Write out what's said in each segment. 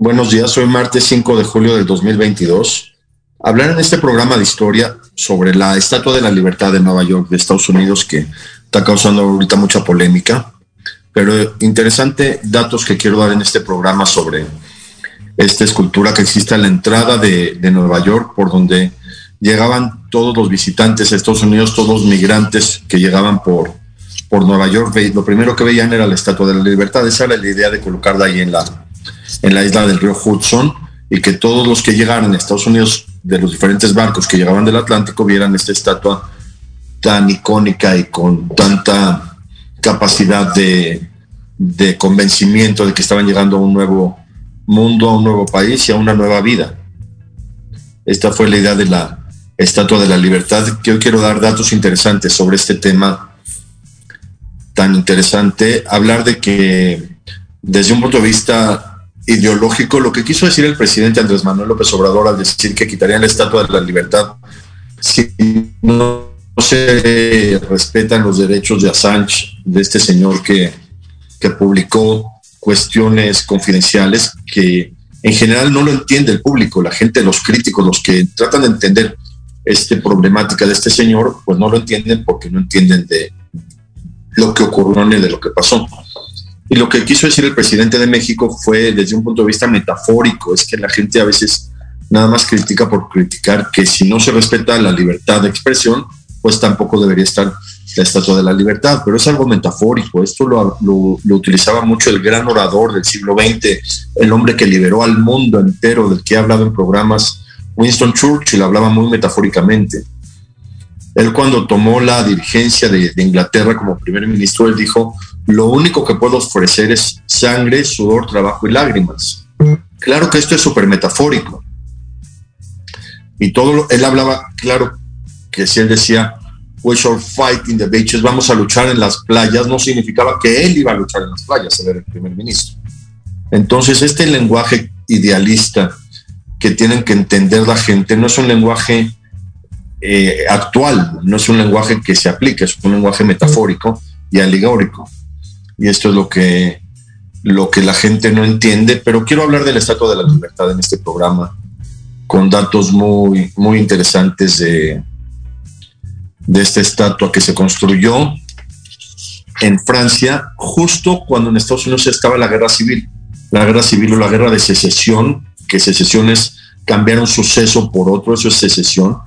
Buenos días, hoy martes 5 de julio del 2022. Hablar en este programa de historia sobre la Estatua de la Libertad de Nueva York de Estados Unidos que está causando ahorita mucha polémica, pero interesante datos que quiero dar en este programa sobre esta escultura que existe a la entrada de, Nueva York, por donde llegaban todos los visitantes a Estados Unidos, todos los migrantes que llegaban por, por Nueva York. Lo primero que veían era la Estatua de la Libertad. Esa era la idea de colocarla ahí en la, en la isla del río Hudson y que todos los que llegaran a Estados Unidos de los diferentes barcos que llegaban del Atlántico vieran esta estatua tan icónica y con tanta capacidad de, de convencimiento de que estaban llegando a un nuevo mundo, a un nuevo país y a una nueva vida. Esta fue la idea de la Estatua de la Libertad, hoy quiero dar datos interesantes sobre este tema tan interesante, hablar de que desde un punto de vista ideológico, lo que quiso decir el presidente Andrés Manuel López Obrador al decir que quitarían la Estatua de la Libertad si no se respetan los derechos de Assange, de este señor que, que publicó cuestiones confidenciales que en general no lo entiende el público, la gente, los críticos, los que tratan de entender esta problemática de este señor, pues no lo entienden porque no entienden de lo que ocurrió ni de lo que pasó. Y lo que quiso decir el presidente de México fue desde un punto de vista metafórico, es que la gente a veces nada más critica por criticar que si no se respeta la libertad de expresión, pues tampoco debería estar la Estatua de la Libertad, pero es algo metafórico. Esto lo, lo, utilizaba mucho el gran orador del siglo XX, el hombre que liberó al mundo entero, del que he hablado en programas, Winston Churchill, hablaba muy metafóricamente. Él cuando tomó la dirigencia de, de Inglaterra como primer ministro, él dijo, lo único que puedo ofrecer es sangre, sudor, trabajo y lágrimas. Claro que esto es súper metafórico. Y todo, él hablaba, claro, que si él decía, we shall fight in the beaches, vamos a luchar en las playas, no significaba que él iba a luchar en las playas, él el primer ministro. Entonces, este lenguaje idealista que tienen que entender la gente no es un lenguaje eh, actual, no es un lenguaje que se aplique, es un lenguaje metafórico y alegórico. Y esto es lo que, lo que la gente no entiende, pero quiero hablar de la Estatua de la Libertad en este programa con datos muy, muy interesantes de, de esta estatua que se construyó en Francia justo cuando en Estados Unidos estaba la guerra civil, la guerra civil o la guerra de secesión, que secesión es cambiar un suceso por otro, eso es secesión.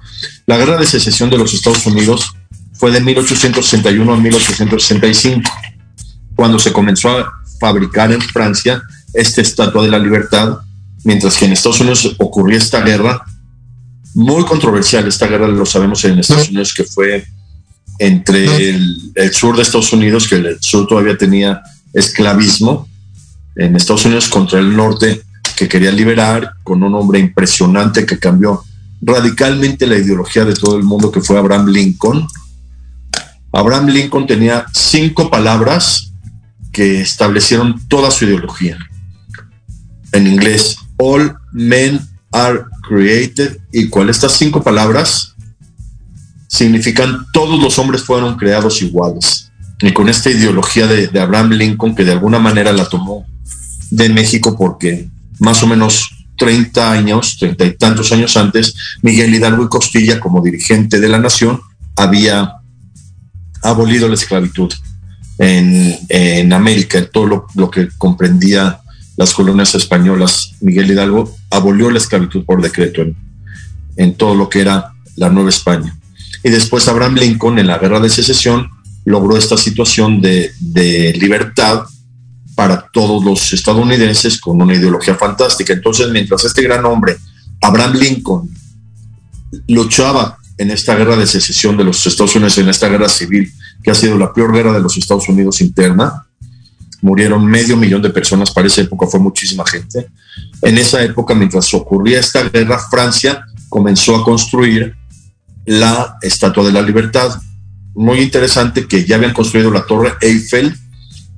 La guerra de secesión de los Estados Unidos fue de 1861 a 1865, cuando se comenzó a fabricar en Francia esta estatua de la libertad, mientras que en Estados Unidos ocurrió esta guerra muy controversial esta guerra, lo sabemos en Estados Unidos, que fue entre el, el, sur de Estados Unidos, que el sur todavía tenía esclavismo, en Estados Unidos contra el norte, que quería liberar, con un hombre impresionante que cambió radicalmente la ideología de todo el mundo, que fue Abraham Lincoln. Abraham Lincoln tenía cinco palabras que establecieron toda su ideología. En inglés, all men are created equal. Estas cinco palabras significan todos los hombres fueron creados iguales. Y con esta ideología de, de, Abraham Lincoln, que de alguna manera la tomó de México, porque más o menos 30 años, 30 y tantos años antes, Miguel Hidalgo y Costilla, como dirigente de la nación, había abolido la esclavitud en, en América, todo lo, que comprendía las colonias españolas, Miguel Hidalgo abolió la esclavitud por decreto en, todo lo que era la Nueva España. Y después Abraham Lincoln en la guerra de secesión logró esta situación de libertad para todos los estadounidenses con una ideología fantástica. Entonces, mientras este gran hombre, Abraham Lincoln, luchaba en esta guerra de secesión de los Estados Unidos, en esta guerra civil, que ha sido la peor guerra de los Estados Unidos interna, murieron medio millón de personas, para esa época fue muchísima gente. En esa época, mientras ocurría esta guerra, Francia comenzó a construir la Estatua de la Libertad. Muy interesante que ya habían construido la Torre Eiffel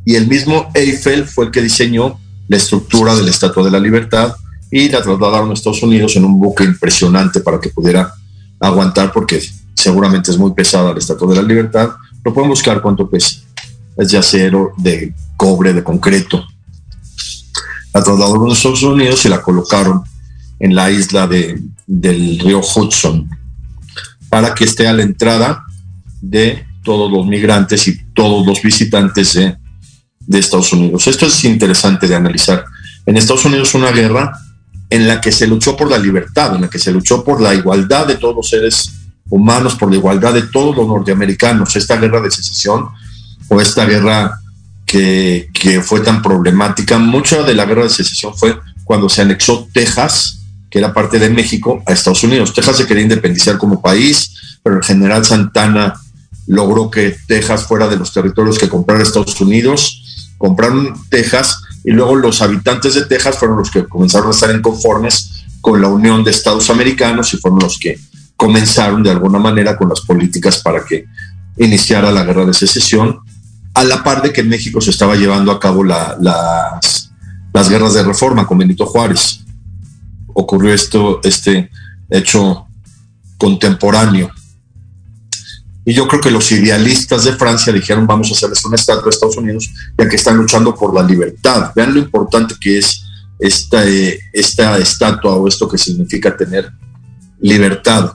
y el mismo Eiffel fue el que diseñó la estructura de la Estatua de la Libertad y la trasladaron a Estados Unidos en un buque impresionante para que pudiera aguantar porque seguramente es muy pesada la Estatua de la Libertad. Lo pueden buscar cuánto pesa. Es de acero, de cobre, de concreto. La trasladaron a Estados Unidos y la colocaron en la isla de, del río Hudson para que esté a la entrada de todos los migrantes y todos los visitantes de, de Estados Unidos. Esto es interesante de analizar. En Estados Unidos una guerra en la que se luchó por la libertad, en la que se luchó por la igualdad de todos los seres humanos, por la igualdad de todos los norteamericanos. Esta guerra de secesión o esta guerra que, fue tan problemática, mucha de la guerra de secesión fue cuando se anexó Texas que era parte de México, a Estados Unidos. Texas se quería independizar como país, pero el general Santana logró que Texas fuera de los territorios que comprara Estados Unidos. Compraron Texas y luego los habitantes de Texas fueron los que comenzaron a estar inconformes con la Unión de Estados Americanos y fueron los que comenzaron de alguna manera con las políticas para que iniciara la guerra de secesión, a la par de que en México se estaba llevando a cabo las, las guerras de reforma con Benito Juárez ocurrió esto, este hecho contemporáneo. Y yo creo que los idealistas de Francia dijeron, vamos a hacerles una estatua de Estados Unidos, ya que están luchando por la libertad. Vean lo importante que es esta, eh, esta estatua o esto que significa tener libertad.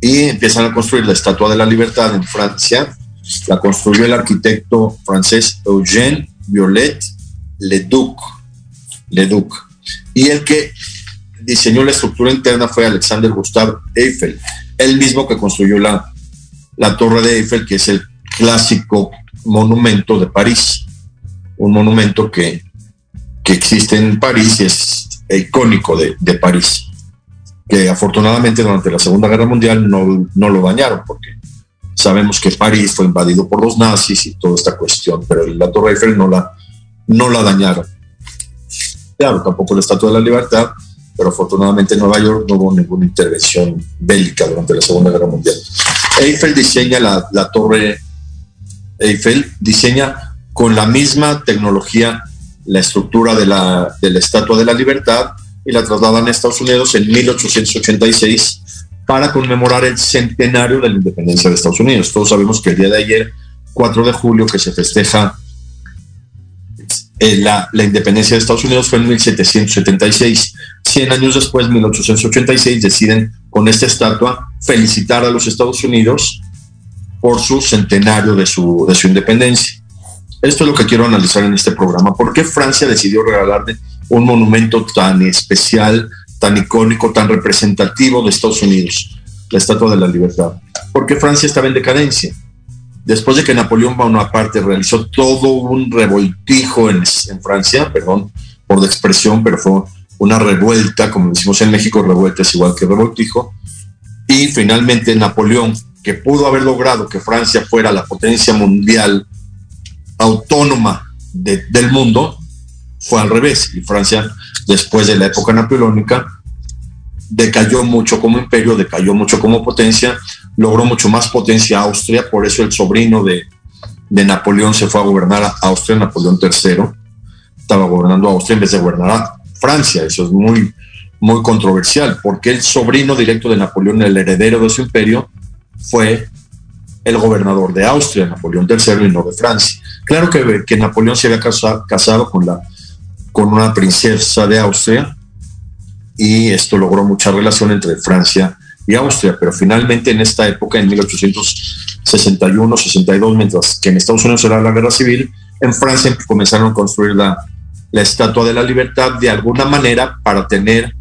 Y empiezan a construir la Estatua de la Libertad en Francia. La construyó el arquitecto francés Eugène Violet Leduc. Leduc y el que diseñó la estructura interna fue Alexander Gustav Eiffel, el mismo que construyó la, la Torre de Eiffel, que es el clásico monumento de París, un monumento que, que existe en París y es icónico de, de, París, que afortunadamente durante la Segunda Guerra Mundial no, no lo dañaron, porque sabemos que París fue invadido por los nazis y toda esta cuestión, pero la Torre Eiffel no la, no la dañaron claro, tampoco la Estatua de la Libertad, pero afortunadamente en Nueva York no hubo ninguna intervención bélica durante la Segunda Guerra Mundial. Eiffel diseña la, torre Eiffel, diseña con la misma tecnología la estructura de la, de la Estatua de la Libertad y la trasladan a Estados Unidos en 1886 para conmemorar el centenario de la independencia de Estados Unidos. Todos sabemos que el día de ayer, 4 de julio, que se festeja eh, la, independencia de Estados Unidos fue en 1776. Cien años después, 1886, deciden con esta estatua felicitar a los Estados Unidos por su centenario de su, de su independencia. Esto es lo que quiero analizar en este programa. ¿Por qué Francia decidió regalarle un monumento tan especial, tan icónico, tan representativo de Estados Unidos, la Estatua de la Libertad? Porque Francia estaba en decadencia después de que Napoleón Bonaparte realizó todo un revoltijo en, Francia, perdón por la expresión, pero fue una revuelta, como decimos en México, revuelta es igual que revoltijo, y finalmente Napoleón, que pudo haber logrado que Francia fuera la potencia mundial autónoma del mundo, fue al revés, y Francia, después de la época napoleónica, decayó mucho como imperio, decayó mucho como potencia, logró mucho más potencia Austria, por eso el sobrino de, Napoleón se fue a gobernar a Austria, Napoleón III, estaba gobernando a Austria en vez de gobernar a Francia, eso es muy, muy controversial, porque el sobrino directo de Napoleón, el heredero de su imperio, fue el gobernador de Austria, Napoleón III, y no de Francia. Claro que, que Napoleón se había casado, casado con, la, con una princesa de Austria, y esto logró mucha relación entre Francia y Austria, pero finalmente en esta época, en 1861-62, mientras que en Estados Unidos era la guerra civil, en Francia comenzaron a construir la, la Estatua de la Libertad de alguna manera para tener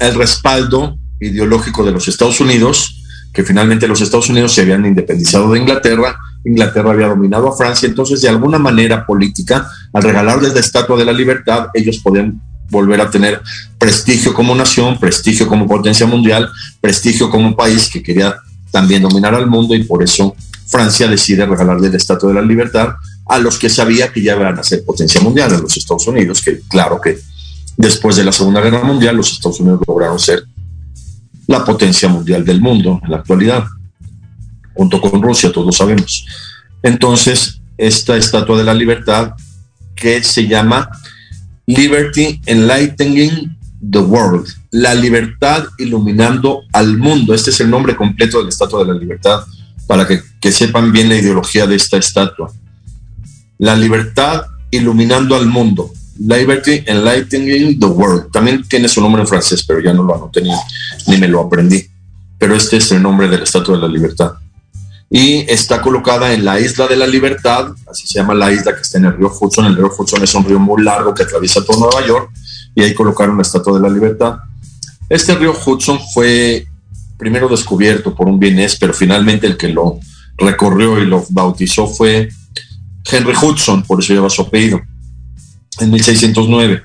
el respaldo ideológico de los Estados Unidos, que finalmente los Estados Unidos se habían independizado de Inglaterra Inglaterra había dominado a Francia, entonces de alguna manera política, al regalarles la Estatua de la Libertad, ellos podían volver a tener prestigio como nación, prestigio como potencia mundial, prestigio como país que quería también dominar al mundo y por eso Francia decide regalarle la Estatua de la Libertad a los que sabía que ya iban a ser potencia mundial, a los Estados Unidos, que claro que después de la Segunda Guerra Mundial los Estados Unidos lograron ser la potencia mundial del mundo en la actualidad, junto con Rusia, todos sabemos. Entonces, esta Estatua de la Libertad que se llama Liberty Enlightening the World, la libertad iluminando al mundo. Este es el nombre completo de la Estatua de la Libertad, para que, que sepan bien la ideología de esta estatua. La libertad iluminando al mundo. Liberty Enlightening the World. También tiene su nombre en francés, pero ya no lo anoté ni, ni me lo aprendí. Pero este es el nombre de la Estatua de la Libertad. Y está colocada en la Isla de la Libertad, así se llama la isla que está en el río Hudson. El río Hudson es un río muy largo que atraviesa todo Nueva York y ahí colocaron la Estatua de la Libertad. Este río Hudson fue primero descubierto por un vienés, pero finalmente el que lo recorrió y lo bautizó fue Henry Hudson, por eso lleva su apellido en 1609.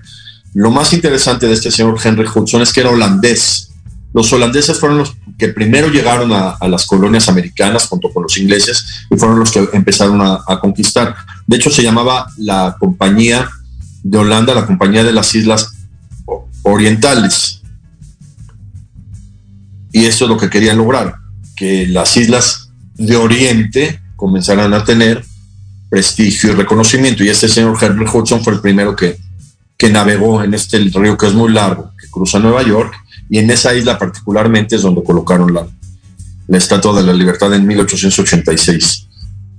Lo más interesante de este señor Henry Hudson es que era holandés. Los holandeses fueron los que primero llegaron a, las colonias americanas junto con los ingleses y fueron los que empezaron a, conquistar. De hecho, se llamaba la Compañía de Holanda, la Compañía de las Islas Orientales. Y esto es lo que querían lograr, que las islas de Oriente comenzaran a tener prestigio y reconocimiento. Y este señor Henry Hudson fue el primero que, que navegó en este río que es muy largo, que cruza Nueva York, y en esa isla particularmente es donde colocaron la, Estatua de la Libertad en 1886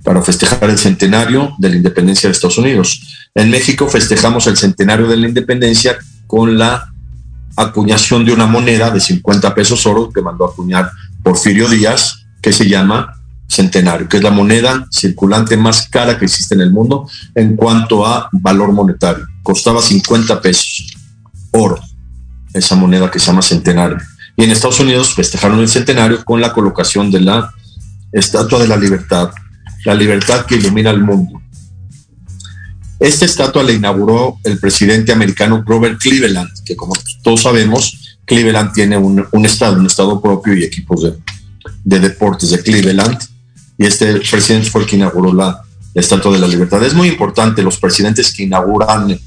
para festejar el centenario de la independencia de Estados Unidos. En México festejamos el centenario de la independencia con la acuñación de una moneda de 50 pesos oro que mandó a acuñar Porfirio Díaz, que se llama centenario, que es la moneda circulante más cara que existe en el mundo en cuanto a valor monetario. Costaba 50 pesos oro, esa moneda que se llama centenario. Y en Estados Unidos festejaron el centenario con la colocación de la Estatua de la Libertad, la libertad que ilumina el mundo. Esta estatua la inauguró el presidente americano Robert Cleveland, que como todos sabemos, Cleveland tiene un, estado, un estado propio y equipos de, de deportes de Cleveland y este presidente fue el que inauguró la, Estatua de la Libertad. Es muy importante los presidentes que inauguran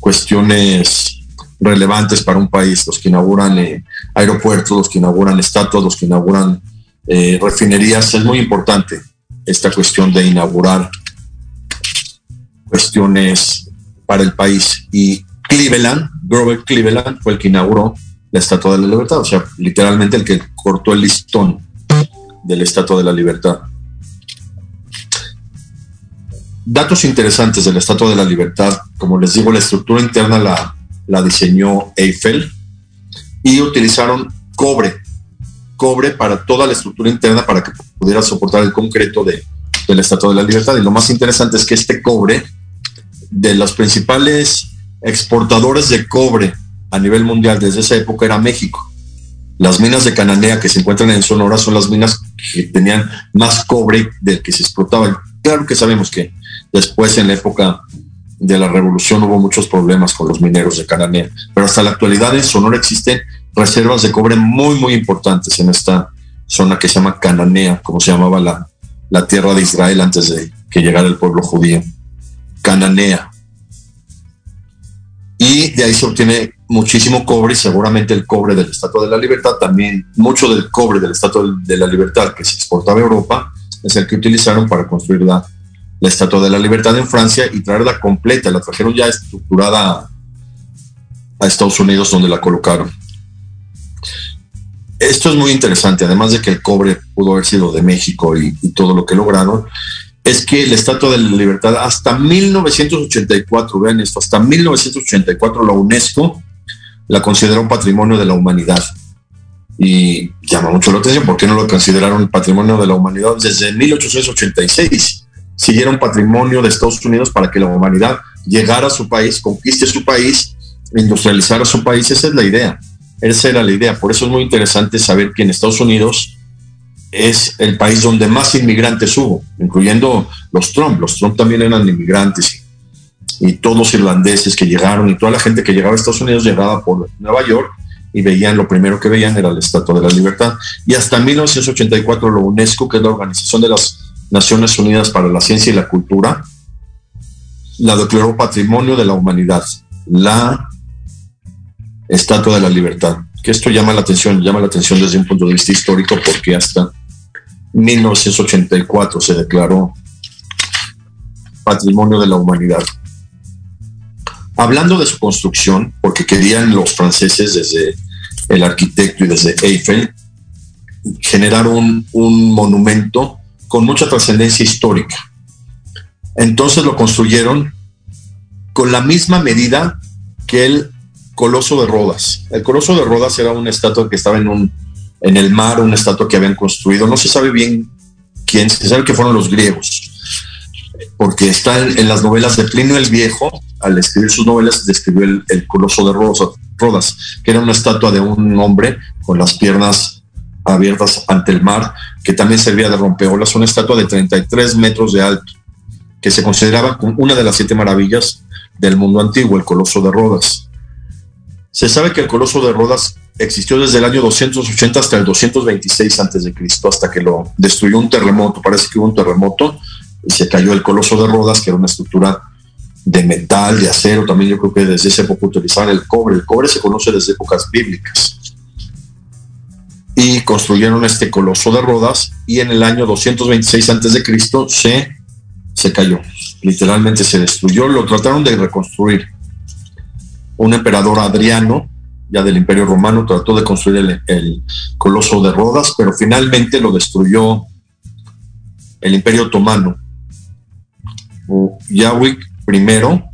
cuestiones relevantes para un país, los que inauguran eh, aeropuertos, los que inauguran estatuas, los que inauguran eh, refinerías. Es muy importante esta cuestión de inaugurar cuestiones para el país. Y Cleveland, Grover Cleveland, fue el que inauguró la Estatua de la Libertad, o sea, literalmente el que cortó el listón de la Estatua de la Libertad. Datos interesantes de la Estatua de la Libertad, como les digo, la estructura interna la, la diseñó Eiffel y utilizaron cobre, cobre para toda la estructura interna para que pudiera soportar el concreto de, de la Estatua de la Libertad. Y lo más interesante es que este cobre, de los principales exportadores de cobre a nivel mundial desde esa época era México. Las minas de Cananea que se encuentran en Sonora son las minas que tenían más cobre del que se exportaba. Claro que sabemos que Después, en la época de la revolución, hubo muchos problemas con los mineros de Cananea, pero hasta la actualidad en Sonora existen reservas de cobre muy, muy importantes en esta zona que se llama Cananea, como se llamaba la, la tierra de Israel antes de que llegara el pueblo judío. Cananea. Y de ahí se obtiene muchísimo cobre y seguramente el cobre del Estatua de la Libertad, también mucho del cobre del Estatua de la Libertad que se exportaba a Europa, es el que utilizaron para construir la, la Estatua de la Libertad en Francia y traerla completa. La trajeron ya estructurada a Estados Unidos donde la colocaron. Esto es muy interesante, además de que el cobre pudo haber sido de México y, todo lo que lograron, es que la Estatua de la Libertad hasta 1984, vean esto, hasta 1984 la UNESCO la consideró patrimonio de la humanidad. Y llama mucho la atención, ¿por qué no lo consideraron patrimonio de la humanidad desde 1886? Siguieron patrimonio de Estados Unidos para que la humanidad llegara a su país, conquiste su país, industrializara su país. Esa es la idea. Esa era la idea. Por eso es muy interesante saber que en Estados Unidos es el país donde más inmigrantes hubo, incluyendo los Trump. Los Trump también eran inmigrantes y, todos los irlandeses que llegaron y toda la gente que llegaba a Estados Unidos llegaba por Nueva York y veían, lo primero que veían era la Estatua de la Libertad. Y hasta 1984 la UNESCO, que es la Organización de las Naciones Unidas para la Ciencia y la Cultura, la declaró Patrimonio de la Humanidad, la Estatua de la Libertad. Que esto llama la atención, llama la atención desde un punto de vista histórico porque hasta 1984 se declaró Patrimonio de la Humanidad. Hablando de su construcción, porque querían los franceses desde el arquitecto y desde Eiffel, generaron un monumento con mucha trascendencia histórica. Entonces lo construyeron con la misma medida que el Coloso de Rodas. El Coloso de Rodas era una estatua que estaba en, un, en el mar, una estatua que habían construido. No se sabe bien quién, se sabe que fueron los griegos, porque está en, las novelas de Plinio el Viejo, al escribir sus novelas, describió el, Coloso de Rodas, que era una estatua de un hombre con las piernas abiertas ante el mar, que también servía de rompeolas, una estatua de 33 metros de alto, que se consideraba una de las siete maravillas del mundo antiguo, el Coloso de Rodas. Se sabe que el Coloso de Rodas existió desde el año 280 hasta el 226 antes de Cristo, hasta que lo destruyó un terremoto. Parece que hubo un terremoto y se cayó el Coloso de Rodas, que era una estructura de metal, de acero, también yo creo que desde esa época utilizaban el cobre. El cobre se conoce desde épocas bíblicas. Y construyeron este coloso de Rodas y en el año 226 antes de Cristo se, se cayó. Literalmente se destruyó, lo trataron de reconstruir. Un emperador Adriano, ya del Imperio Romano, trató de construir el, el coloso de Rodas, pero finalmente lo destruyó el Imperio Otomano. Yahweh primero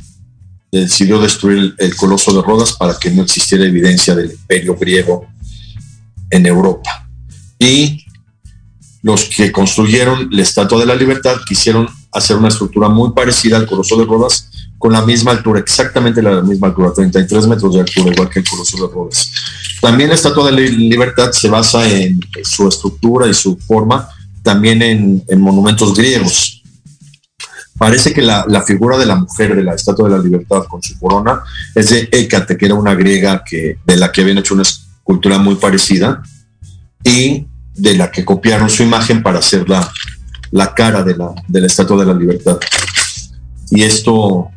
decidió destruir el coloso de Rodas para que no existiera evidencia del imperio griego en Europa. Y los que construyeron la Estatua de la Libertad quisieron hacer una estructura muy parecida al Coloso de Rodas, con la misma altura, exactamente la misma altura, 33 metros de altura, igual que el Coloso de Rodas. También la Estatua de la Libertad se basa en su estructura y su forma, también en, en monumentos griegos. Parece que la, figura de la mujer de la Estatua de la Libertad con su corona es de Hécate, que era una griega que, de la que habían hecho una escultura muy parecida y de la que copiaron su imagen para hacer la, la cara de la, de Estatua de la Libertad. Y esto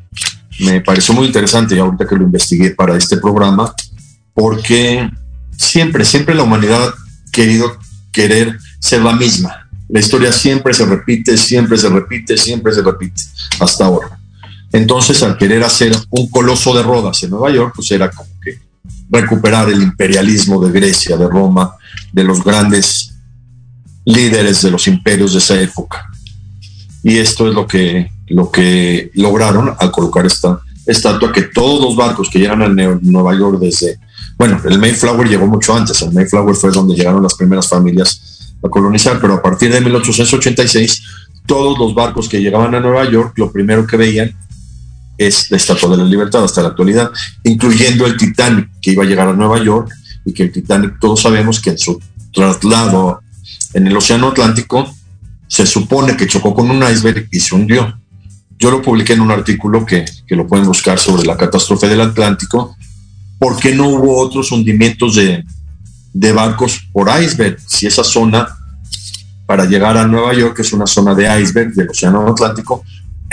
me pareció muy interesante y ahorita que lo investigué para este programa, porque siempre, siempre la humanidad ha querido querer ser la misma, la historia siempre se repite, siempre se repite, siempre se repite, hasta ahora. Entonces, al querer hacer un coloso de Rodas en Nueva York, pues era como recuperar el imperialismo de Grecia, de Roma, de los grandes líderes de los imperios de esa época. Y esto es lo que, lo que lograron al colocar esta estatua que todos los barcos que llegan a Nueva York desde, bueno, el Mayflower llegó mucho antes, el Mayflower fue donde llegaron las primeras familias a colonizar, pero a partir de 1886 todos los barcos que llegaban a Nueva York lo primero que veían es la Estatua de la Libertad hasta la actualidad, incluyendo el Titanic que iba a llegar a Nueva York y que el Titanic todos sabemos que en su traslado en el Océano Atlántico se supone que chocó con un iceberg y se hundió. Yo lo publiqué en un artículo que, que lo pueden buscar sobre la catástrofe del Atlántico, porque no hubo otros hundimientos de, de barcos por iceberg. Si esa zona para llegar a Nueva York es una zona de iceberg del Océano Atlántico,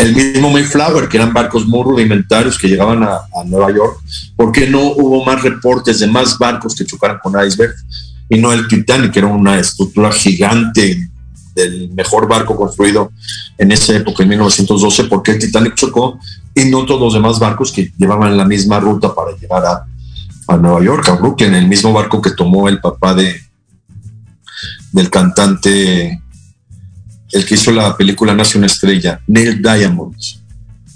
el mismo Mayflower, que eran barcos muy rudimentarios que llegaban a, Nueva York, ¿por qué no hubo más reportes de más barcos que chocaran con iceberg y no el Titanic, que era una estructura gigante del mejor barco construido en esa época, en 1912, porque el Titanic chocó y no todos los demás barcos que llevaban la misma ruta para llegar a, Nueva York, a Brooklyn, el mismo barco que tomó el papá de del cantante, el que hizo la película Nace una estrella, Neil Diamond.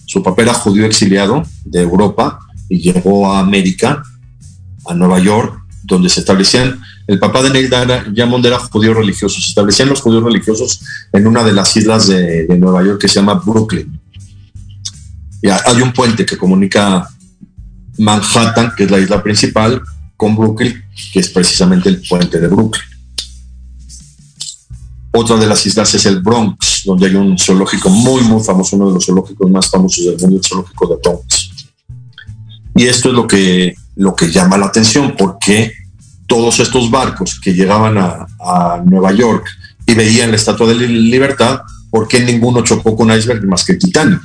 Su papá era judío exiliado de Europa y llegó a América, a Nueva York, donde se establecían, el papá de Neil Diamond era judío religioso, se establecían los judíos religiosos en una de las islas de, de Nueva York que se llama Brooklyn. Y hay un puente que comunica Manhattan, que es la isla principal, con Brooklyn, que es precisamente el puente de Brooklyn. Otra de las islas es el Bronx, donde hay un zoológico muy, muy famoso, uno de los zoológicos más famosos del mundo, el zoológico de Bronx. Y esto es lo que, lo que llama la atención, porque todos estos barcos que llegaban a, a Nueva York y veían la Estatua de Libertad, ¿por qué ninguno chocó con iceberg más que el Titanic?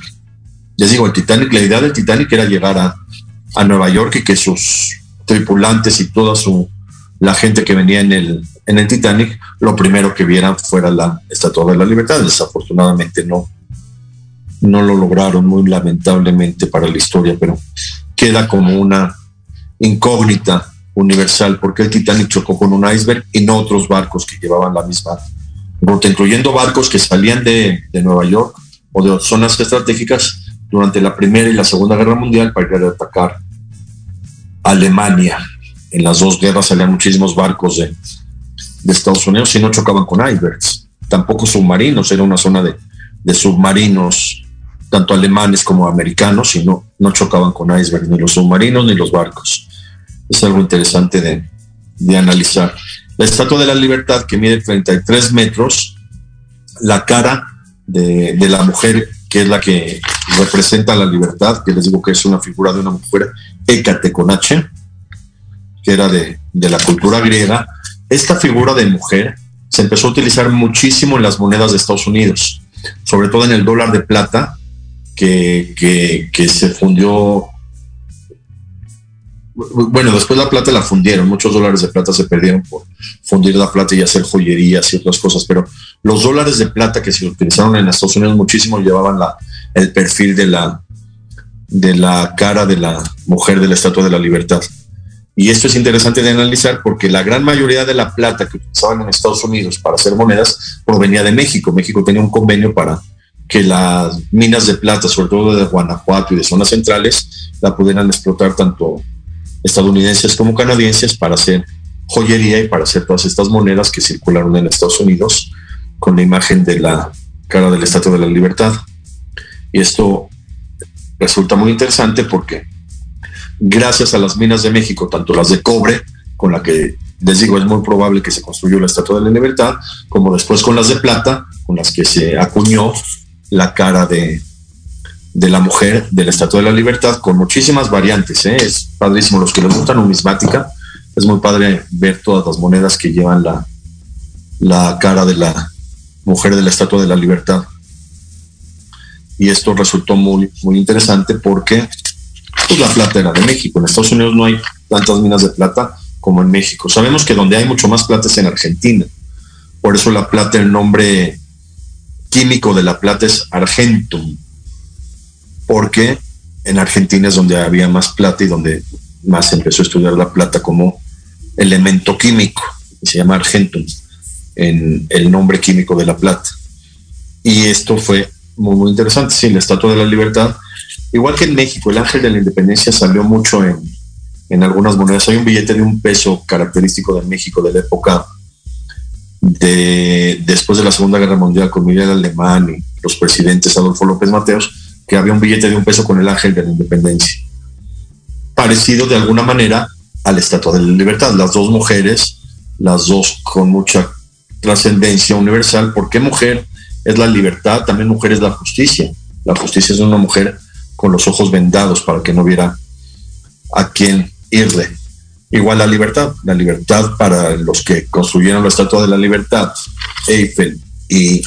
Les digo, el Titanic, la idea del Titanic era llegar a, a Nueva York y que sus tripulantes y toda su, la gente que venía en el, en el Titanic, lo primero que vieran fuera la Estatua de la Libertad. Desafortunadamente no, no lo lograron, muy lamentablemente para la historia, pero queda como una incógnita universal, porque el Titanic chocó con un iceberg y no otros barcos que llevaban la misma ruta, incluyendo barcos que salían de, de Nueva York o de zonas estratégicas durante la Primera y la Segunda Guerra Mundial para ir a atacar Alemania. En las dos guerras salían muchísimos barcos de, de Estados Unidos y no chocaban con icebergs, tampoco submarinos, era una zona de, de submarinos, tanto alemanes como americanos, y no, no chocaban con icebergs, ni los submarinos ni los barcos. Es algo interesante de, de analizar. La Estatua de la Libertad, que mide 33 metros, la cara de, de, la mujer, que es la que representa la libertad, que les digo que es una figura de una mujer, Hécate con H, que era de, de la cultura griega, esta figura de mujer se empezó a utilizar muchísimo en las monedas de Estados Unidos, sobre todo en el dólar de plata, que, se fundió. Bueno, después la plata la fundieron, muchos dólares de plata se perdieron por fundir la plata y hacer joyerías y otras cosas, pero los dólares de plata que se utilizaron en Estados Unidos muchísimo llevaban el perfil de la cara de la mujer de la Estatua de la Libertad. Y esto es interesante de analizar porque la gran mayoría de la plata que utilizaban en Estados Unidos para hacer monedas provenía de México. México tenía un convenio para que las minas de plata, sobre todo de Guanajuato y de zonas centrales, la pudieran explotar tanto estadounidenses como canadienses para hacer joyería y para hacer todas estas monedas que circularon en Estados Unidos con la imagen de la cara del Estatua de la Libertad. Y esto resulta muy interesante porque gracias a las minas de México, tanto las de cobre, con la que les digo es muy probable que se construyó la Estatua de la Libertad, como después con las de plata, con las que se acuñó la cara de, de la mujer de la Estatua de la Libertad, con muchísimas variantes. ¿eh? Es padrísimo. Los que les gustan numismática, es muy padre ver todas las monedas que llevan la, la cara de la mujer de la Estatua de la Libertad. Y esto resultó muy, muy interesante porque pues la plata era de México. En Estados Unidos no hay tantas minas de plata como en México. Sabemos que donde hay mucho más plata es en Argentina. Por eso la plata, el nombre químico de la plata es argentum. Porque en Argentina es donde había más plata y donde más empezó a estudiar la plata como elemento químico. Se llama argentum en el nombre químico de la plata. Y esto fue muy, muy interesante. Sí, la Estatua de la Libertad Igual que en México, el ángel de la independencia salió mucho en, en algunas monedas. Hay un billete de un peso característico de México de la época de después de la Segunda Guerra Mundial con Miguel Alemán y los presidentes Adolfo López Mateos, que había un billete de un peso con el ángel de la independencia. Parecido de alguna manera a la Estatua de la Libertad. Las dos mujeres, las dos con mucha trascendencia universal, porque mujer es la libertad, también mujer es la justicia. La justicia es una mujer con los ojos vendados para que no viera a quién irle. Igual la libertad, la libertad para los que construyeron la Estatua de la Libertad, Eiffel y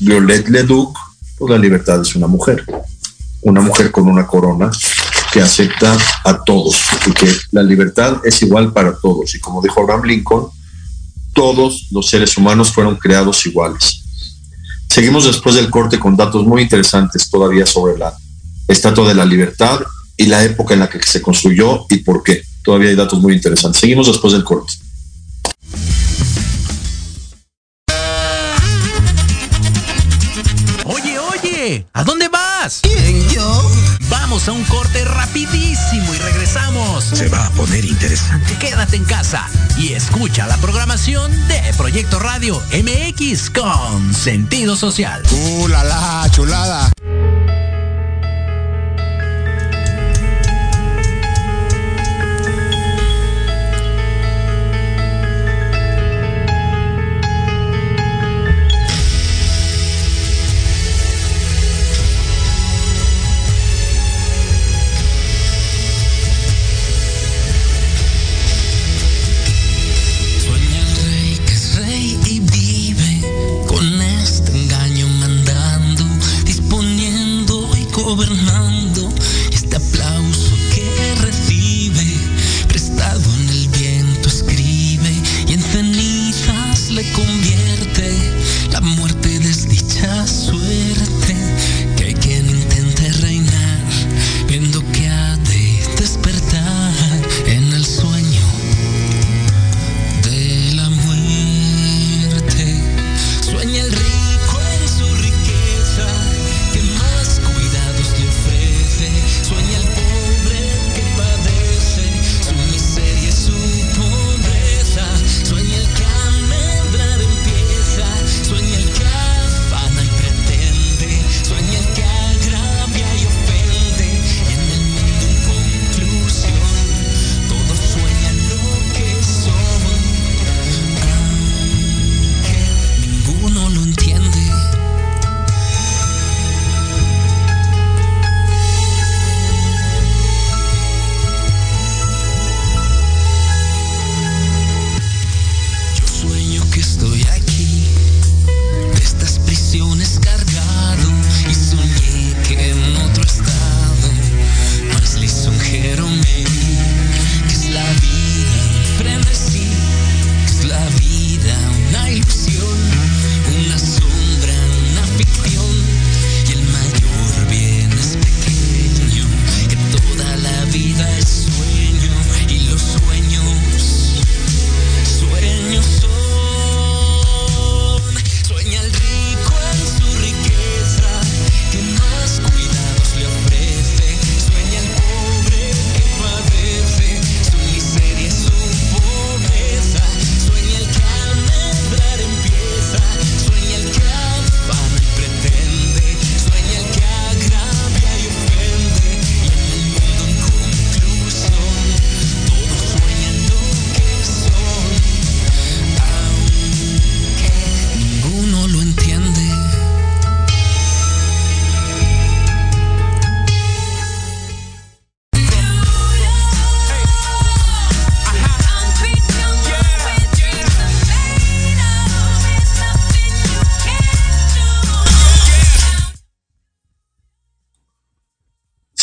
Violette Leduc, pues la libertad es una mujer, una mujer con una corona que acepta a todos y que la libertad es igual para todos. Y como dijo Abraham Lincoln, todos los seres humanos fueron creados iguales. Seguimos después del corte con datos muy interesantes todavía sobre la Estatua de la Libertad y la época en la que se construyó y por qué. Todavía hay datos muy interesantes. Seguimos después del corte. Oye, oye, ¿a dónde vas? ¿Quién, yo? Vamos a un corte rapidísimo y regresamos. Se va a poner interesante. Quédate en casa y escucha la programación de Proyecto Radio MX con sentido social. ¡Uh, la, la chulada! convierte la muerte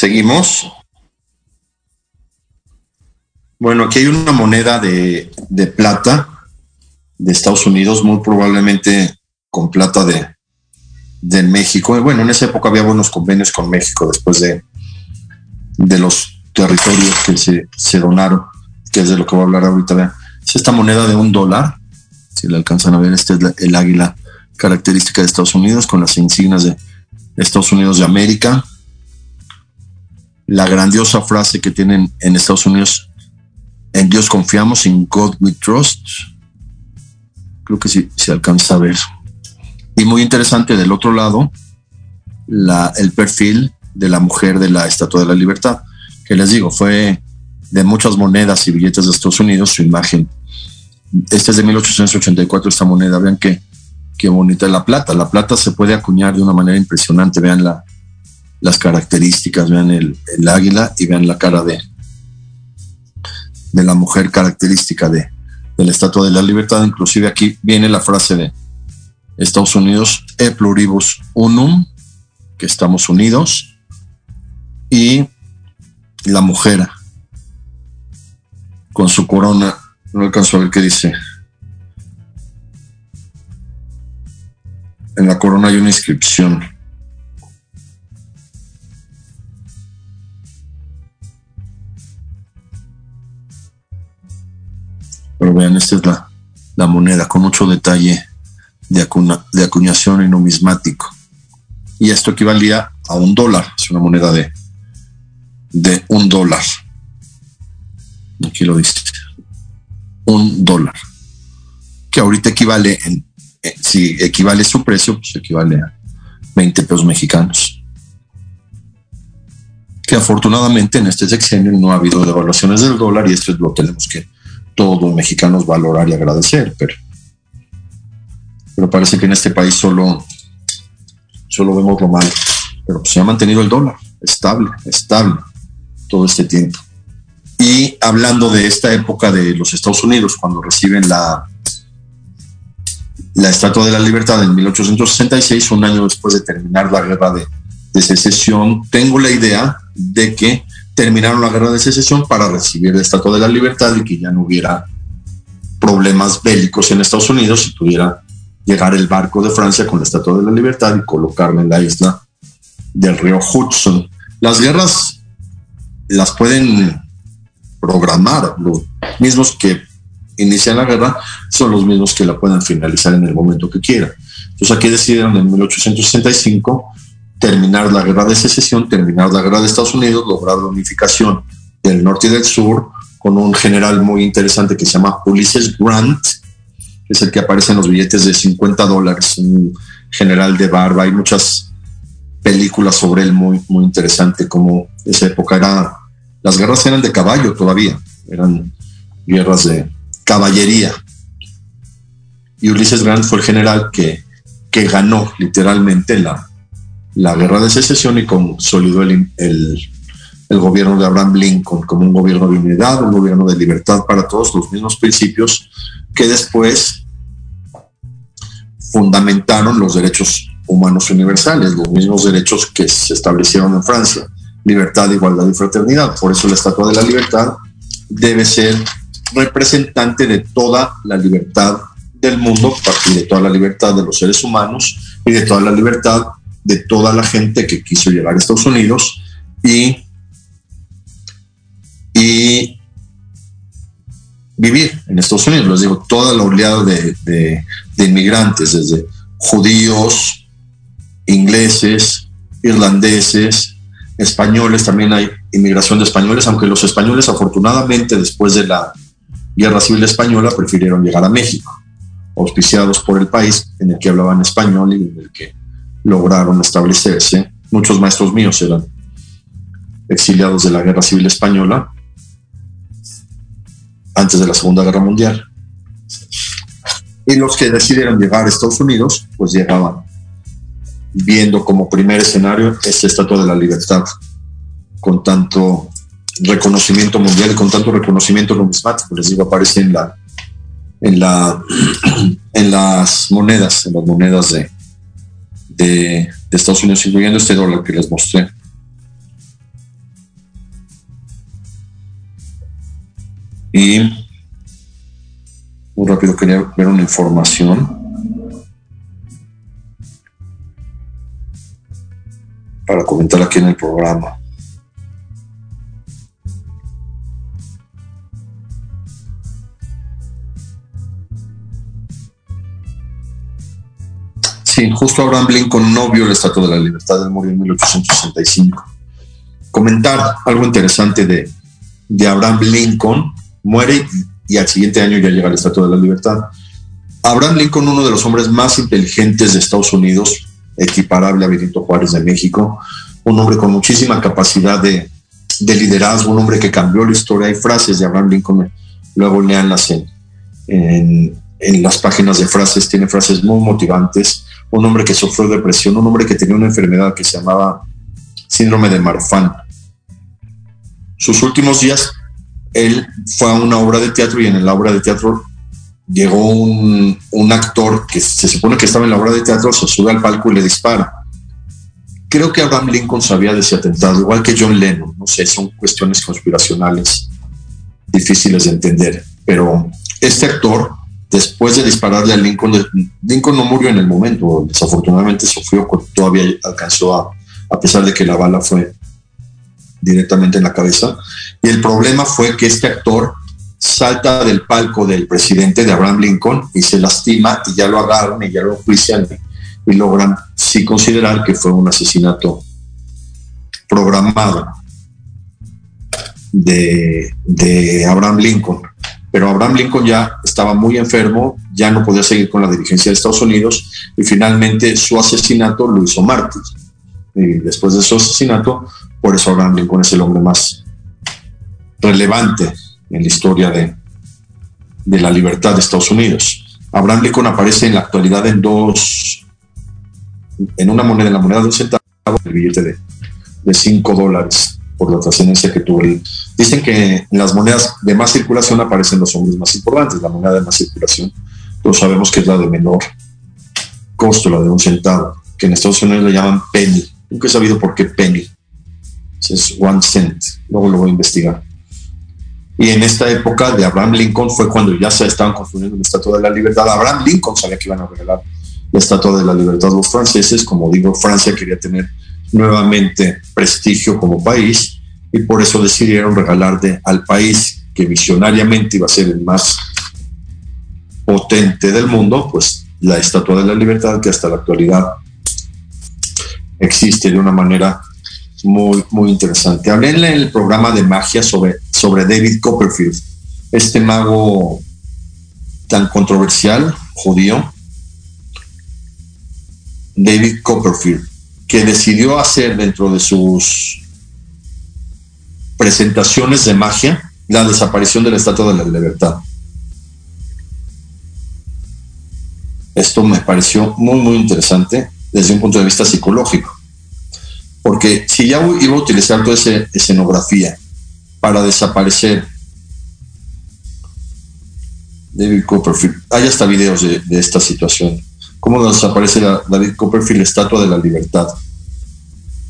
Seguimos. Bueno, aquí hay una moneda de, plata de Estados Unidos, muy probablemente con plata de, México. Bueno, en esa época había buenos convenios con México después de, los territorios que se, donaron, que es de lo que voy a hablar ahorita. Es esta moneda de un dólar, si la alcanzan a ver, este es el águila característica de Estados Unidos con las insignias de Estados Unidos de América la grandiosa frase que tienen en Estados Unidos, en Dios confiamos, in God we trust. Creo que sí se alcanza a ver. Y muy interesante del otro lado, la, el perfil de la mujer de la Estatua de la Libertad, que les digo, fue de muchas monedas y billetes de Estados Unidos su imagen. Esta es de 1884, esta moneda, vean qué, qué bonita la plata. La plata se puede acuñar de una manera impresionante, vean la, las características, vean el, el, águila y vean la cara de, de la mujer característica de, de la Estatua de la Libertad. Inclusive aquí viene la frase de Estados Unidos, e pluribus unum, que estamos unidos, y la mujer con su corona, no alcanzo a ver qué dice. En la corona hay una inscripción. Esta es la, moneda con mucho detalle de, acuñación y numismático. Y esto equivalía a un dólar, es una moneda de, de un dólar. Aquí lo dice. Un dólar. Que ahorita equivale, en, eh, si equivale su precio, pues equivale a 20 pesos mexicanos. Que afortunadamente en este sexenio no ha habido devaluaciones del dólar y esto es lo tenemos que todos los mexicanos valorar y agradecer, pero, pero parece que en este país solo, solo vemos lo malo. Pero pues se ha mantenido el dólar estable, estable todo este tiempo. Y hablando de esta época de los Estados Unidos, cuando reciben la, la Estatua de la Libertad en 1866, un año después de terminar la guerra de, de secesión, tengo la idea de que terminaron la guerra de secesión para recibir la Estatua de la Libertad y que ya no hubiera problemas bélicos en Estados Unidos si tuviera llegar el barco de Francia con la Estatua de la Libertad y colocarla en la isla del río Hudson. Las guerras las pueden programar, los mismos que inician la guerra son los mismos que la pueden finalizar en el momento que quieran. Entonces aquí decidieron en 1865 terminar la guerra de secesión, terminar la guerra de Estados Unidos, lograr la unificación del norte y del sur con un general muy interesante que se llama Ulysses Grant, que es el que aparece en los billetes de 50 dólares, un general de barba. Hay muchas películas sobre él muy, muy interesante, como esa época era, las guerras eran de caballo todavía, eran guerras de caballería. Y Ulysses Grant fue el general que, que ganó literalmente la, la guerra de secesión y consolidó el, el, gobierno de Abraham Lincoln como un gobierno de unidad, un gobierno de libertad para todos, los mismos principios que después fundamentaron los derechos humanos universales, los mismos derechos que se establecieron en Francia, libertad, igualdad y fraternidad. Por eso la Estatua de la Libertad debe ser representante de toda la libertad del mundo y de toda la libertad de los seres humanos y de toda la libertad de toda la gente que quiso llegar a Estados Unidos y, y vivir en Estados Unidos. Les digo, toda la oleada de, de, de inmigrantes, desde judíos, ingleses, irlandeses, españoles, también hay inmigración de españoles, aunque los españoles afortunadamente después de la Guerra Civil Española prefirieron llegar a México, auspiciados por el país en el que hablaban español y en el que lograron establecerse. Muchos maestros míos eran exiliados de la Guerra Civil Española antes de la Segunda Guerra Mundial. Y los que decidieron llegar a Estados Unidos, pues llegaban viendo como primer escenario esta Estatua de la Libertad, con tanto reconocimiento mundial y con tanto reconocimiento numismático, les digo, aparece en la en la en las monedas, en las monedas de, de, Estados Unidos, incluyendo este dólar que les mostré. Y muy rápido quería ver una información. para comentar aquí en el programa. Justo Abraham Lincoln no vio la Estatua de la Libertad, él murió en 1865. Comentar algo interesante de, de Abraham Lincoln, muere y, y al siguiente año ya llega la Estatua de la Libertad. Abraham Lincoln, uno de los hombres más inteligentes de Estados Unidos, equiparable a Benito Juárez de México, un hombre con muchísima capacidad de, de, liderazgo, un hombre que cambió la historia. Hay frases de Abraham Lincoln, luego leanlas en, en, en las páginas de frases, tiene frases muy motivantes. Un hombre que sufrió depresión, un hombre que tenía una enfermedad que se llamaba síndrome de Marfan. Sus últimos días, él fue a una obra de teatro y en la obra de teatro llegó un, un, actor que se supone que estaba en la obra de teatro, se sube al palco y le dispara. Creo que Abraham Lincoln sabía de ese atentado, igual que John Lennon, no sé, son cuestiones conspiracionales difíciles de entender, pero este actor, después de dispararle a Lincoln, Lincoln no murió en el momento, desafortunadamente sufrió, todavía alcanzó a, a pesar de que la bala fue directamente en la cabeza, y el problema fue que este actor salta del palco del presidente de Abraham Lincoln y se lastima y ya lo agarran y ya lo juician y logran sí considerar que fue un asesinato programado de, de, Abraham Lincoln. Pero Abraham Lincoln ya estaba muy enfermo, ya no podía seguir con la dirigencia de Estados Unidos y finalmente su asesinato lo hizo mártir. Y después de su asesinato, por eso Abraham Lincoln es el hombre más relevante en la historia de, la libertad de Estados Unidos. Abraham Lincoln aparece en la actualidad en dos, en una moneda, en la moneda de un centavo, el billete de, de cinco dólares por la trascendencia que tuvo. Dicen que en las monedas de más circulación aparecen los hombres más importantes, la moneda de más circulación. Todos sabemos que es la de menor costo, la de un centavo, que en Estados Unidos le llaman penny. Nunca he sabido por qué penny. Es one cent. Luego lo voy a investigar. Y en esta época de Abraham Lincoln fue cuando ya se estaban construyendo la Estatua de la Libertad. Abraham Lincoln sabía que iban a regalar la Estatua de la Libertad los franceses. Como digo, Francia quería tener nuevamente prestigio como país y por eso decidieron regalarle al país que visionariamente iba a ser el más potente del mundo, pues la Estatua de la Libertad que hasta la actualidad existe de una manera muy, muy interesante. Hablé en el programa de magia sobre, sobre David Copperfield, este mago tan controversial, judío, David Copperfield, que decidió hacer dentro de sus presentaciones de magia la desaparición de la Estatua de la Libertad. Esto me pareció muy, muy interesante desde un punto de vista psicológico. Porque si ya iba a utilizar toda esa escenografía para desaparecer David Copperfield, hay hasta videos de, esta situación. Cómo desaparece David Copperfield, la Estatua de la Libertad.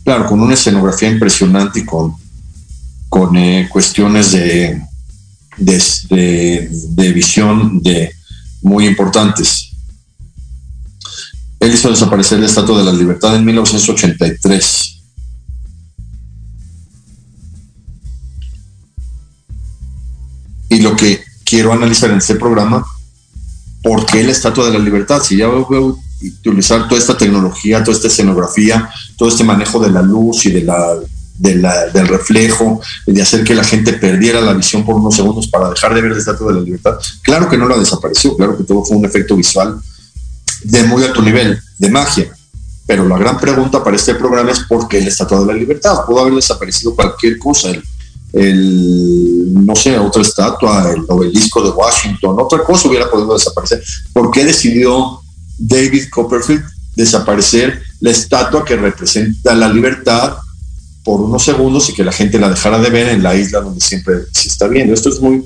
Claro, con una escenografía impresionante y con, con eh, cuestiones de, de, de visión de, muy importantes. Él hizo desaparecer la Estatua de la Libertad en 1983. Y lo que quiero analizar en este programa, ¿por qué la Estatua de la Libertad? Si ya voy a utilizar toda esta tecnología, toda esta escenografía, todo este manejo de la luz y de la, del reflejo, de hacer que la gente perdiera la visión por unos segundos para dejar de ver la Estatua de la Libertad, claro que no la desapareció, claro que todo fue un efecto visual de muy alto nivel, de magia. Pero la gran pregunta para este programa es por qué la Estatua de la Libertad. Pudo haber desaparecido cualquier cosa, el, no sé, otra estatua, el obelisco de Washington, otra cosa hubiera podido desaparecer. ¿Por qué decidió David Copperfield desaparecer la estatua que representa la libertad por unos segundos y que la gente la dejara de ver en la isla donde siempre se está viendo? Esto es muy,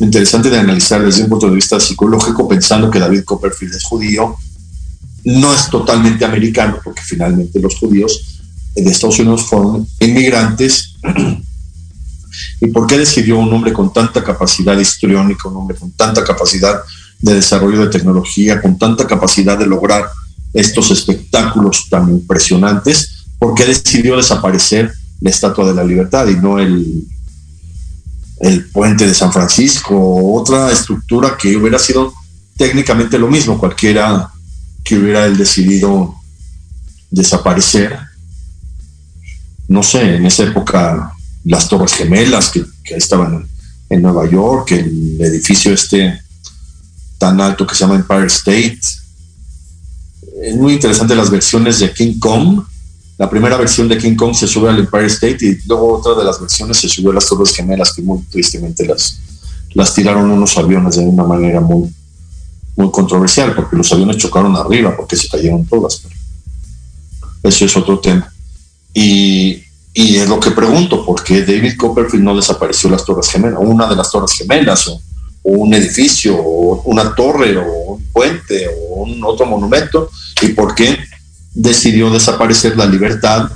interesante de analizar desde un punto de vista psicológico, pensando que David Copperfield es judío, no es totalmente americano, porque finalmente los judíos de Estados Unidos fueron inmigrantes. ¿Y por qué decidió un hombre con tanta capacidad histriónica, un hombre con tanta capacidad de desarrollo de tecnología, con tanta capacidad de lograr estos espectáculos tan impresionantes? ¿Por qué decidió desaparecer la Estatua de la Libertad y no el, el puente de San Francisco, otra estructura que hubiera sido técnicamente lo mismo, cualquiera que hubiera él decidido desaparecer. No sé, en esa época las Torres Gemelas que, estaban en, Nueva York, el edificio este tan alto que se llama Empire State. Es muy interesante las versiones de King Kong, la primera versión de King Kong se sube al Empire State y luego otra de las versiones se subió a las Torres Gemelas que muy tristemente las, las tiraron unos aviones de una manera muy, muy controversial porque los aviones chocaron arriba porque se cayeron todas. eso es otro tema. Y, y es lo que pregunto, ¿por qué David Copperfield no desapareció las Torres Gemelas? Una de las Torres Gemelas o, o un edificio o una torre o un puente o un otro monumento y por qué decidió desaparecer la libertad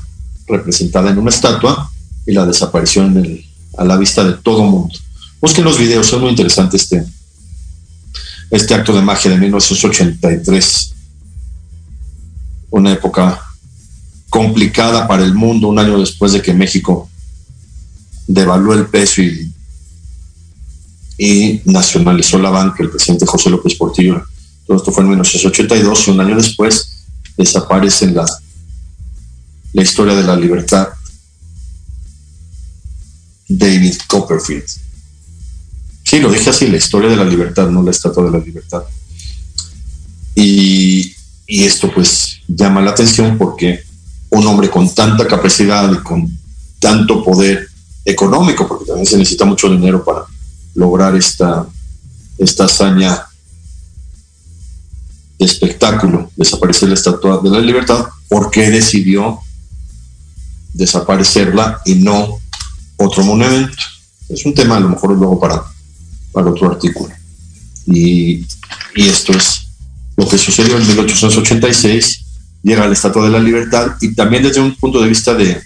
representada en una estatua y la desaparición en el, a la vista de todo mundo. Busquen los videos, son muy interesantes este, este acto de magia de 1983. Una época complicada para el mundo, un año después de que México devaluó el peso y, nacionalizó la banca, el presidente José López Portillo. Todo esto fue en 1982 y un año después desaparece la, la historia de la libertad. David Copperfield. Sí, lo dije así, la historia de la libertad, no la estatua de la libertad. Y, y esto pues llama la atención porque un hombre con tanta capacidad y con tanto poder económico, porque también se necesita mucho dinero para lograr esta, esta hazaña espectáculo, desaparecer la Estatua de la Libertad, ¿por qué decidió desaparecerla y no otro monumento? Es un tema a lo mejor luego para, para otro artículo. Y, y esto es lo que sucedió en 1886, llega la Estatua de la Libertad y también desde un punto de vista de,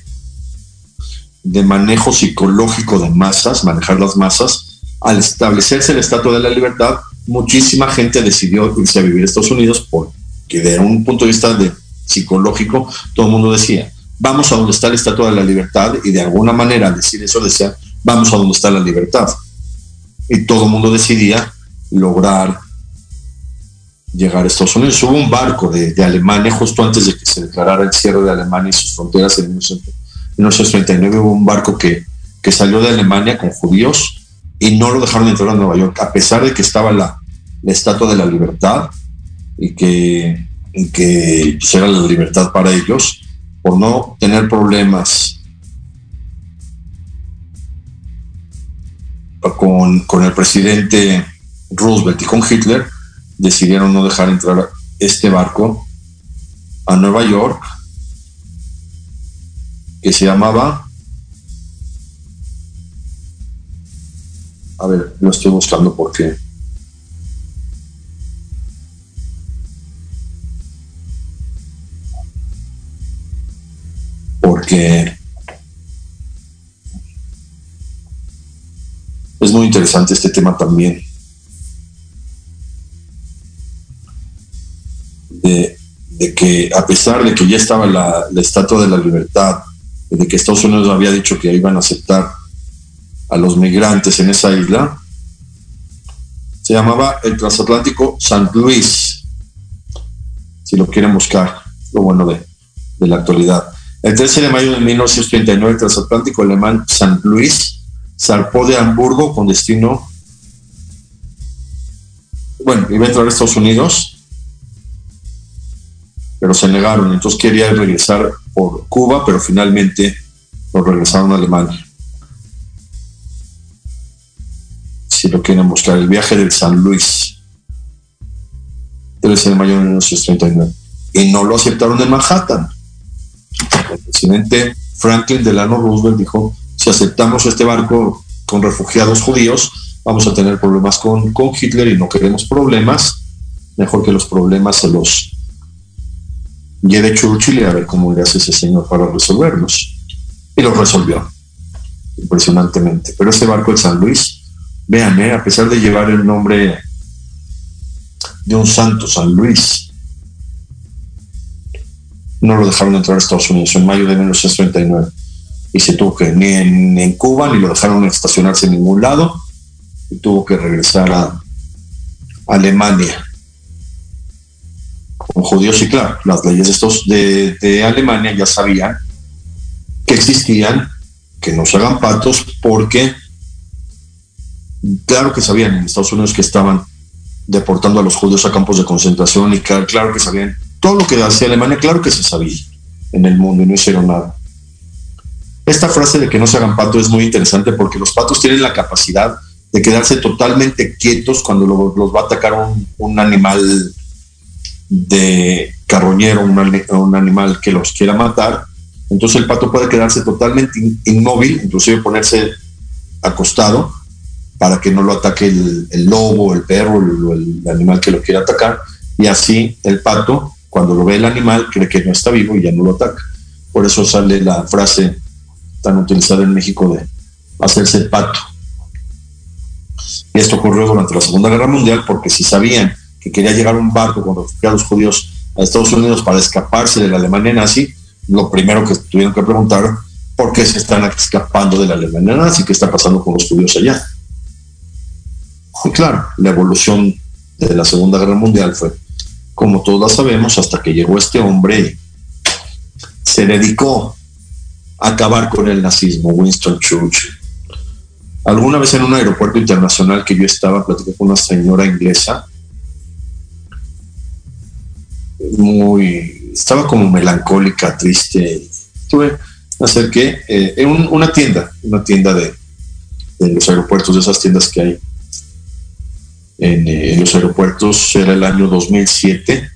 de manejo psicológico de masas, manejar las masas, al establecerse el Estatua de la Libertad, muchísima gente decidió irse a vivir a Estados Unidos porque de un punto de vista de psicológico, todo el mundo decía, vamos a donde está el Estatua de la Libertad y de alguna manera decir eso decía, vamos a donde está la libertad. Y todo el mundo decidía lograr llegar a Estados Unidos. Hubo un barco de, Alemania justo antes de que se declarara el cierre de Alemania y sus fronteras en 1939. Hubo un barco que, que salió de Alemania con judíos y no lo dejaron entrar a Nueva York, a pesar de que estaba la, estatua de la libertad y que, que pues, era la libertad para ellos, por no tener problemas con, con el presidente Roosevelt y con Hitler, decidieron no dejar entrar este barco a Nueva York, que se llamaba, a ver, lo estoy buscando porque... Porque es muy interesante este tema también. De, que a pesar de que ya estaba la, Estatua de la Libertad, de que Estados Unidos había dicho que iban a aceptar a los migrantes en esa isla, se llamaba el transatlántico San Luis, si lo quieren buscar, lo bueno de, de la actualidad. El 13 de mayo de 1939, el transatlántico alemán San Luis zarpó de Hamburgo con destino, bueno, iba a entrar a Estados Unidos pero se negaron. Entonces quería regresar por Cuba, pero finalmente lo regresaron a Alemania. Si lo quieren buscar, el viaje del San Luis, 13 de mayo de 1939. Y no lo aceptaron en Manhattan. El presidente Franklin Delano Roosevelt dijo, si aceptamos este barco con refugiados judíos, vamos a tener problemas con, con Hitler y no queremos problemas. Mejor que los problemas se los lleve Churchill a ver cómo le hace ese señor para resolverlos. Y lo resolvió, impresionantemente. Pero ese barco de San Luis, vean, a pesar de llevar el nombre de un santo, San Luis, no lo dejaron entrar a Estados Unidos en mayo de 1939. Y se tuvo que, ni en, Cuba, ni lo dejaron estacionarse en ningún lado, y tuvo que regresar a Alemania con judíos y claro, las leyes de, estos, de, Alemania ya sabían que existían, que no se hagan patos, porque claro que sabían en Estados Unidos que estaban deportando a los judíos a campos de concentración y claro que sabían todo lo que hacía Alemania, claro que se sabía en el mundo y no hicieron nada. Esta frase de que no se hagan patos es muy interesante porque los patos tienen la capacidad de quedarse totalmente quietos cuando los va a atacar un animal de carroñero, un, animal que los quiera matar, entonces el pato puede quedarse totalmente inmóvil, inclusive ponerse acostado para que no lo ataque el, lobo, el perro, el, el, animal que lo quiera atacar, y así el pato, cuando lo ve el animal, cree que no está vivo y ya no lo ataca. Por eso sale la frase tan utilizada en México de hacerse el pato. Y esto ocurrió durante la Segunda Guerra Mundial porque si sabían que quería llegar un barco con refugiados judíos a Estados Unidos para escaparse de la Alemania nazi, lo primero que tuvieron que preguntar, ¿por qué se están escapando de la Alemania nazi? ¿Qué está pasando con los judíos allá? Y claro, la evolución de la Segunda Guerra Mundial fue, como todos sabemos, hasta que llegó este hombre se dedicó a acabar con el nazismo, Winston Churchill. Alguna vez en un aeropuerto internacional que yo estaba, platicé con una señora inglesa muy, estaba como melancólica, triste. Tuve, acerqué eh, en una tienda, una tienda de, los aeropuertos, de esas tiendas que hay en, eh, en, los aeropuertos, era el año 2007.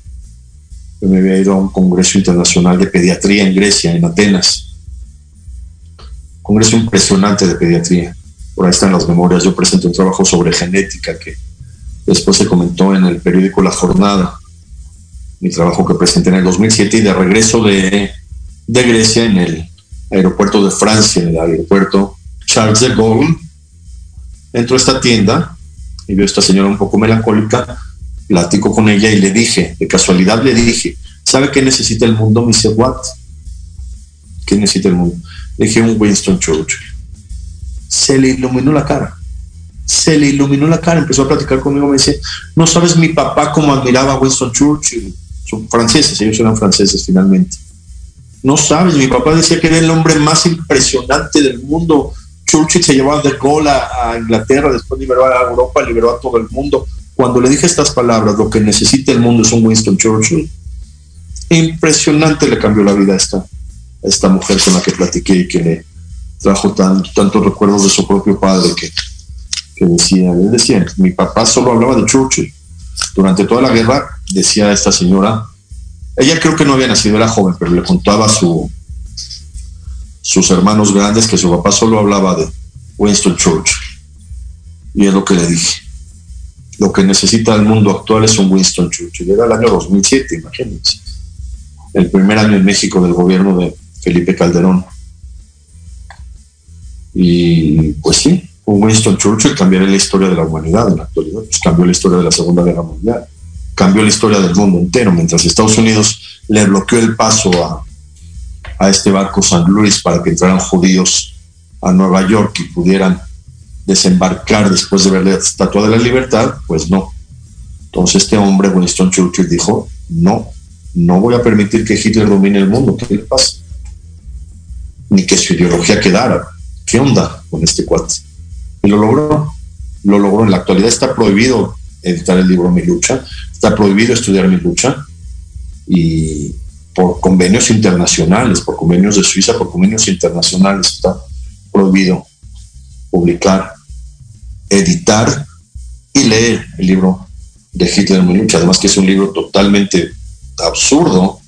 Yo me había ido a un congreso internacional de pediatría en Grecia, en Atenas. Congreso impresionante de pediatría. Por ahí están las memorias. Yo presenté un trabajo sobre genética que después se comentó en el periódico La Jornada mi trabajo que presenté en el 2007 y de regreso de, Grecia en el aeropuerto de Francia, en el aeropuerto Charles de Gaulle, entró a esta tienda y vio a esta señora un poco melancólica, platico con ella y le dije, de casualidad le dije, ¿sabe qué necesita el mundo? Me dice, ¿what? ¿Qué necesita el mundo? Le dije, un Winston Churchill. Se le iluminó la cara. Se le iluminó la cara, empezó a platicar conmigo, me dice, no sabes mi papá cómo admiraba a Winston Churchill. Son franceses, ellos eran franceses finalmente. No sabes, mi papá decía que era el hombre más impresionante del mundo. Churchill se llevaba de gol a, Inglaterra, después liberó a Europa, liberó a todo el mundo. Cuando le dije estas palabras, lo que necesita el mundo es un Winston Churchill, impresionante le cambió la vida a esta, esta mujer con la que platiqué y que le trajo tantos recuerdos de su propio padre que, que decía, él decía, mi papá solo hablaba de Churchill. Durante toda la guerra, decía esta señora, ella creo que no había nacido, era joven, pero le contaba su, sus hermanos grandes que su papá solo hablaba de Winston Churchill. Y es lo que le dije. Lo que necesita el mundo actual es un Winston Churchill. Era el año 2007, imagínense. El primer año en México del gobierno de Felipe Calderón. Y pues sí, un Winston Churchill cambiaría la historia de la humanidad en la actualidad. Pues cambió la historia de la Segunda Guerra Mundial. Cambió la historia del mundo entero. Mientras Estados Unidos le bloqueó el paso a a este barco San Luis para que entraran judíos a Nueva York y pudieran desembarcar después de ver la Estatua de la Libertad, pues no. Entonces este hombre, Winston Churchill, dijo, no, no voy a permitir que Hitler domine el mundo, ¿qué le pasa? Ni que su ideología quedara. ¿Qué onda con este cuate? Y lo logró, lo logró. En la actualidad está prohibido editar el libro Mi lucha, está prohibido estudiar mi lucha y por convenios internacionales, por convenios de Suiza, por convenios internacionales está prohibido publicar, editar y leer el libro de Hitler en mi lucha. Además que es un libro totalmente absurdo.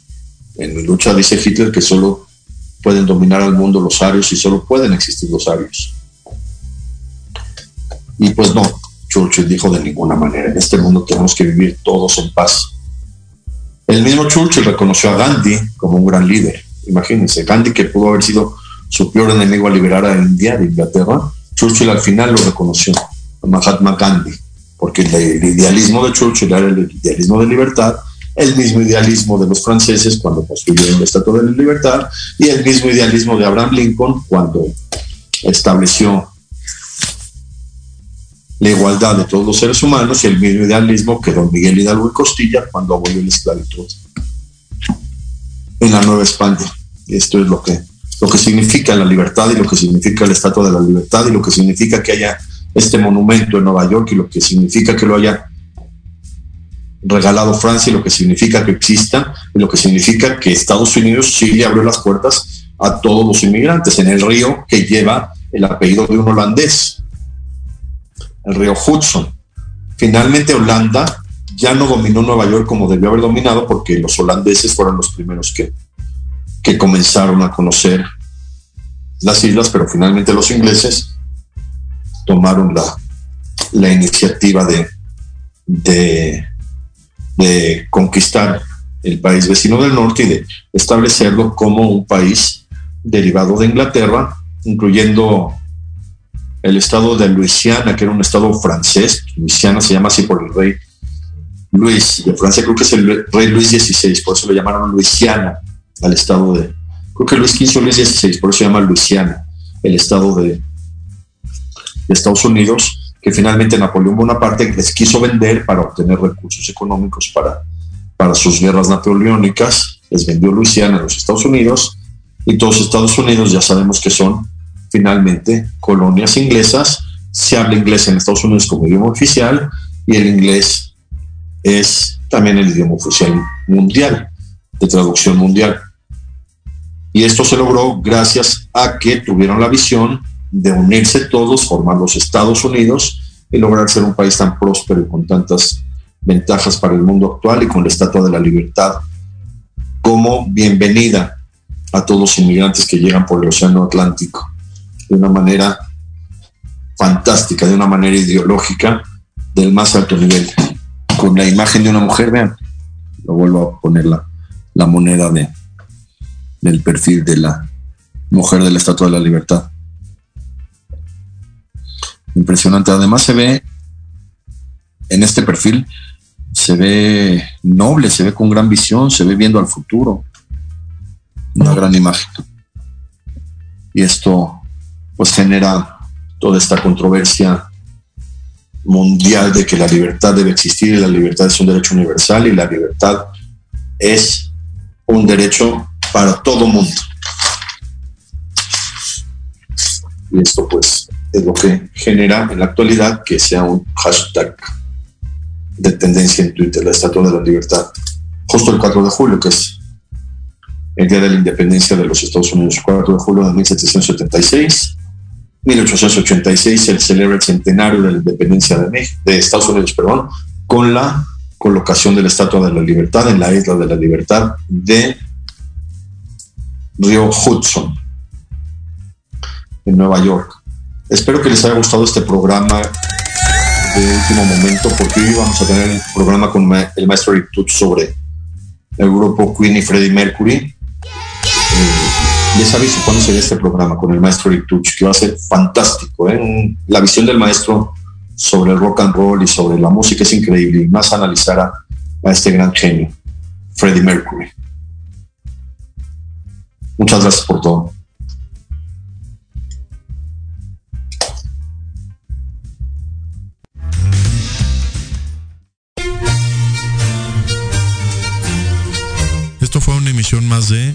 En mi lucha dice Hitler que solo pueden dominar al mundo los arios y solo pueden existir los arios. Y pues no, Churchill dijo de ninguna manera, en este mundo tenemos que vivir todos en paz el mismo Churchill reconoció a Gandhi como un gran líder. Imagínense, Gandhi que pudo haber sido su peor enemigo a liberar a India de Inglaterra, Churchill al final lo reconoció, a Mahatma Gandhi, porque el, idealismo de Churchill era el idealismo de libertad, el mismo idealismo de los franceses cuando construyeron la Estatua de la Libertad y el mismo idealismo de Abraham Lincoln cuando estableció la igualdad de todos los seres humanos y el mismo idealismo que don Miguel Hidalgo y Costilla cuando abolió la esclavitud en la Nueva España. Esto es lo que, lo que significa la libertad y lo que significa el Estatua de la Libertad y lo que significa que haya este monumento en Nueva York y lo que significa que lo haya regalado Francia y lo que significa que exista y lo que significa que Estados Unidos sí le abrió las puertas a todos los inmigrantes en el río que lleva el apellido de un holandés el río Hudson. Finalmente Holanda ya no dominó Nueva York como debió haber dominado porque los holandeses fueron los primeros que, que comenzaron a conocer las islas, pero finalmente los ingleses tomaron la, la iniciativa de, de, de conquistar el país vecino del norte y de establecerlo como un país derivado de Inglaterra, incluyendo el estado de Luisiana, que era un estado francés, Luisiana se llama así por el rey Luis, de Francia. Creo que es el rey Luis XVI, por eso lo llamaron Luisiana al estado de, creo que Luis XV o Luis XVI, por eso se llama Luisiana, el estado de, de Estados Unidos, que finalmente Napoleón Bonaparte les quiso vender para obtener recursos económicos para, para sus guerras napoleónicas, les vendió Luisiana a los Estados Unidos, y todos Estados Unidos ya sabemos que son finalmente colonias inglesas. Se habla inglés en Estados Unidos como idioma oficial y el inglés es también el idioma oficial mundial, de traducción mundial. Y esto se logró gracias a que tuvieron la visión de unirse todos, formar los Estados Unidos y lograr ser un país tan próspero y con tantas ventajas para el mundo actual y con la Estatua de la Libertad como bienvenida a todos los inmigrantes que llegan por el Océano Atlántico de una manera fantástica, de una manera ideológica del más alto nivel. Con la imagen de una mujer, vean, lo vuelvo a poner la, la moneda de, del perfil de la, mujer de la Estatua de la Libertad. Impresionante. Además se ve en este perfil, se ve noble, se ve con gran visión, se ve viendo al futuro. Una gran imagen. Y esto pues genera toda esta controversia mundial de que la libertad debe existir y la libertad es un derecho universal y la libertad es un derecho para todo mundo. Y esto pues es lo que genera en la actualidad que sea un hashtag de tendencia en Twitter, la Estatua de la Libertad. Justo el 4 de julio, que es el Día de la Independencia de los Estados Unidos, 4 de julio de 1776. 1886 se celebra el centenario de la independencia de, México, de Estados Unidos, perdón, con la colocación de la Estatua de la Libertad en la Isla de la Libertad de Río Hudson, en Nueva York. Espero que les haya gustado este programa de último momento, porque hoy vamos a tener el programa con el maestro Rick sobre el grupo Queen y Freddie Mercury. Eh, les aviso cuándo ve este programa con el maestro Rick que va a ser fantástico. ¿eh? La visión del maestro sobre el rock and roll y sobre la música es increíble, y más analizar a este gran genio, Freddie Mercury. Muchas gracias por todo. Esto fue una emisión más de